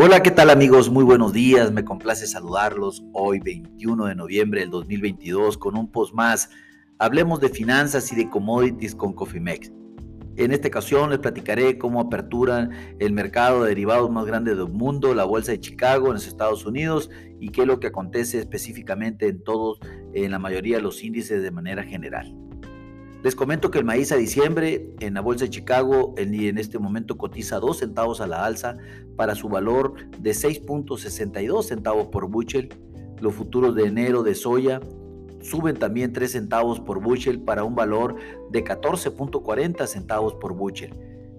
Hola, ¿qué tal amigos? Muy buenos días, me complace saludarlos hoy 21 de noviembre del 2022 con un post más. Hablemos de finanzas y de commodities con Cofimex. En esta ocasión les platicaré cómo aperturan el mercado de derivados más grande del mundo, la Bolsa de Chicago en los Estados Unidos y qué es lo que acontece específicamente en todos, en la mayoría de los índices de manera general. Les comento que el maíz a diciembre en la Bolsa de Chicago en, en este momento cotiza 2 centavos a la alza para su valor de 6.62 centavos por bushel. Los futuros de enero de soya suben también 3 centavos por bushel para un valor de 14.40 centavos por bushel.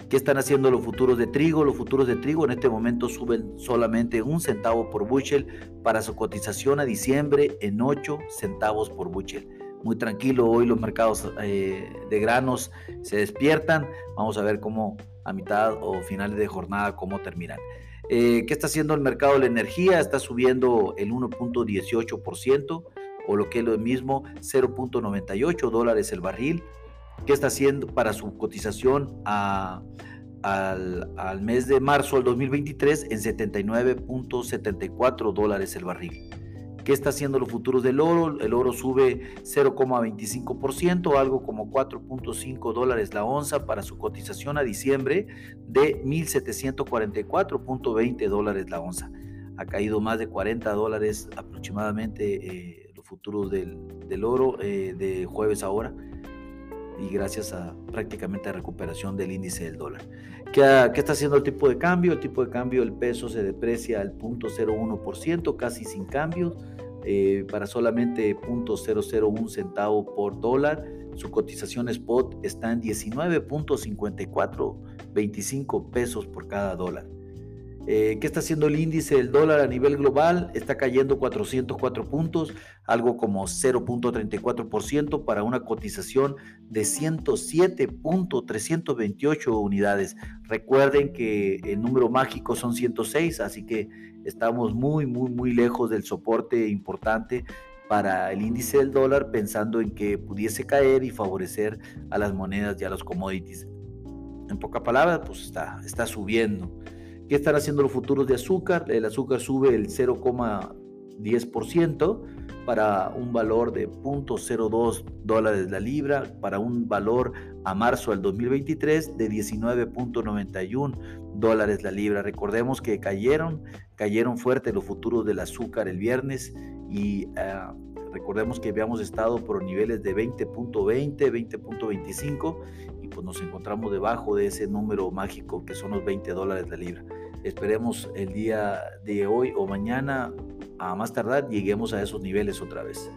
¿Qué están haciendo los futuros de trigo? Los futuros de trigo en este momento suben solamente un centavo por bushel para su cotización a diciembre en 8 centavos por bushel muy tranquilo. Hoy los mercados eh, de granos se despiertan. Vamos a ver cómo a mitad o finales de jornada cómo terminan. Eh, ¿Qué está haciendo el mercado de la energía? Está subiendo el 1.18% o lo que es lo mismo, 0.98 dólares el barril. ¿Qué está haciendo para su cotización al, al mes de marzo del 2023 en 79.74 dólares el barril? ¿Qué está haciendo los futuros del oro? El oro sube 0,25%, algo como 4.5 dólares la onza para su cotización a diciembre de 1.744.20 dólares la onza. Ha caído más de 40 dólares aproximadamente eh, los futuros del, oro eh, de jueves ahora y gracias a prácticamente a recuperación del índice del dólar. ¿Qué, ¿Qué, está haciendo el tipo de cambio? El tipo de cambio, el peso se deprecia al 0.01%, casi sin cambios, eh, para solamente 0.001 centavo por dólar. Su cotización spot está en 19.5425 pesos por cada dólar. Eh, ¿Qué está haciendo el índice del dólar a nivel global? Está cayendo 404 puntos, algo como 0.34% para una cotización de 107.328 unidades. Recuerden que el número mágico son 106, así que estamos muy, muy, muy lejos del soporte importante para el índice del dólar, pensando en que pudiese caer y favorecer a las monedas y a los commodities. En pocas palabras, pues está, está subiendo. ¿Qué están haciendo los futuros de azúcar? El azúcar sube el 0,10% para un valor de 0.02 dólares la libra, para un valor a marzo del 2023 de 19.91 dólares la libra. Recordemos que cayeron, cayeron fuerte los futuros del azúcar el viernes y ah, recordemos que habíamos estado por niveles de 20.20, 20.25 y pues nos encontramos debajo de ese número mágico que son los 20 dólares la libra. Esperemos el día de hoy o mañana, a más tardar, lleguemos a esos niveles otra vez.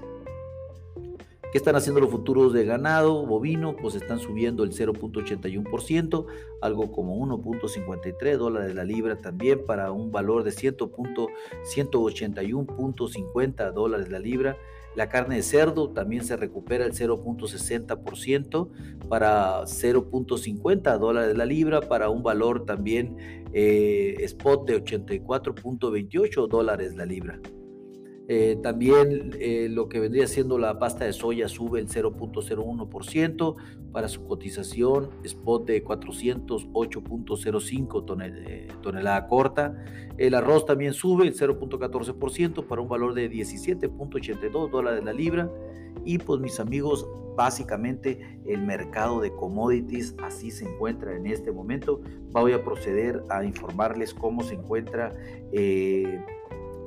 ¿Qué están haciendo los futuros de ganado bovino? Pues están subiendo el 0.81%, algo como 1.53 dólares la libra también para un valor de 100.181.50 dólares la libra. La carne de cerdo también se recupera el 0.60% para 0.50 dólares la libra para un valor también eh, spot de 84.28 dólares la libra. Eh, también eh, lo que vendría siendo la pasta de soya sube el 0.01% para su cotización spot de 408.05 eh, tonelada corta. El arroz también sube el 0.14% para un valor de 17.82 dólares la libra. Y pues mis amigos, básicamente el mercado de commodities así se encuentra en este momento. Voy a proceder a informarles cómo se encuentra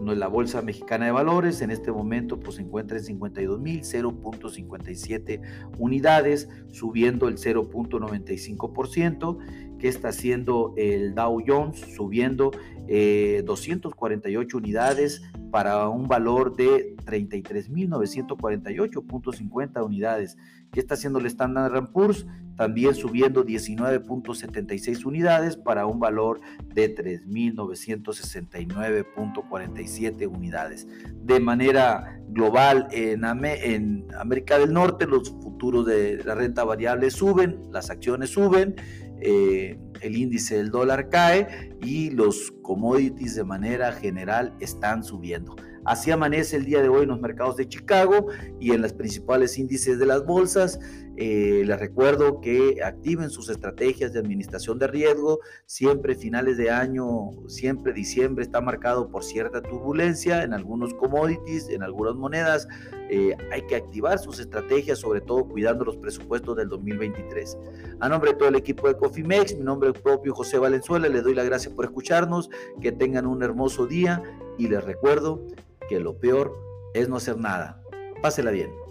la Bolsa Mexicana de Valores en este momento pues, se encuentra en 52.000, unidades, subiendo el 0.95%. que está haciendo el Dow Jones? Subiendo 248 eh, unidades para un valor de 33.948.50 unidades. ¿Qué está haciendo el Standard Poor's? También subiendo 19.76 unidades para un valor de 3.969.47 unidades. De manera global, en, en América del Norte, los futuros de la renta variable suben, las acciones suben. Eh, el índice del dólar cae y los commodities de manera general están subiendo. Así amanece el día de hoy en los mercados de Chicago y en los principales índices de las bolsas. Eh, les recuerdo que activen sus estrategias de administración de riesgo. Siempre finales de año, siempre diciembre está marcado por cierta turbulencia en algunos commodities, en algunas monedas. Eh, hay que activar sus estrategias, sobre todo cuidando los presupuestos del 2023. A nombre de todo el equipo de Cofimex, mi nombre es propio José Valenzuela, les doy las gracias por escucharnos, que tengan un hermoso día y les recuerdo que lo peor es no hacer nada. Pásela bien.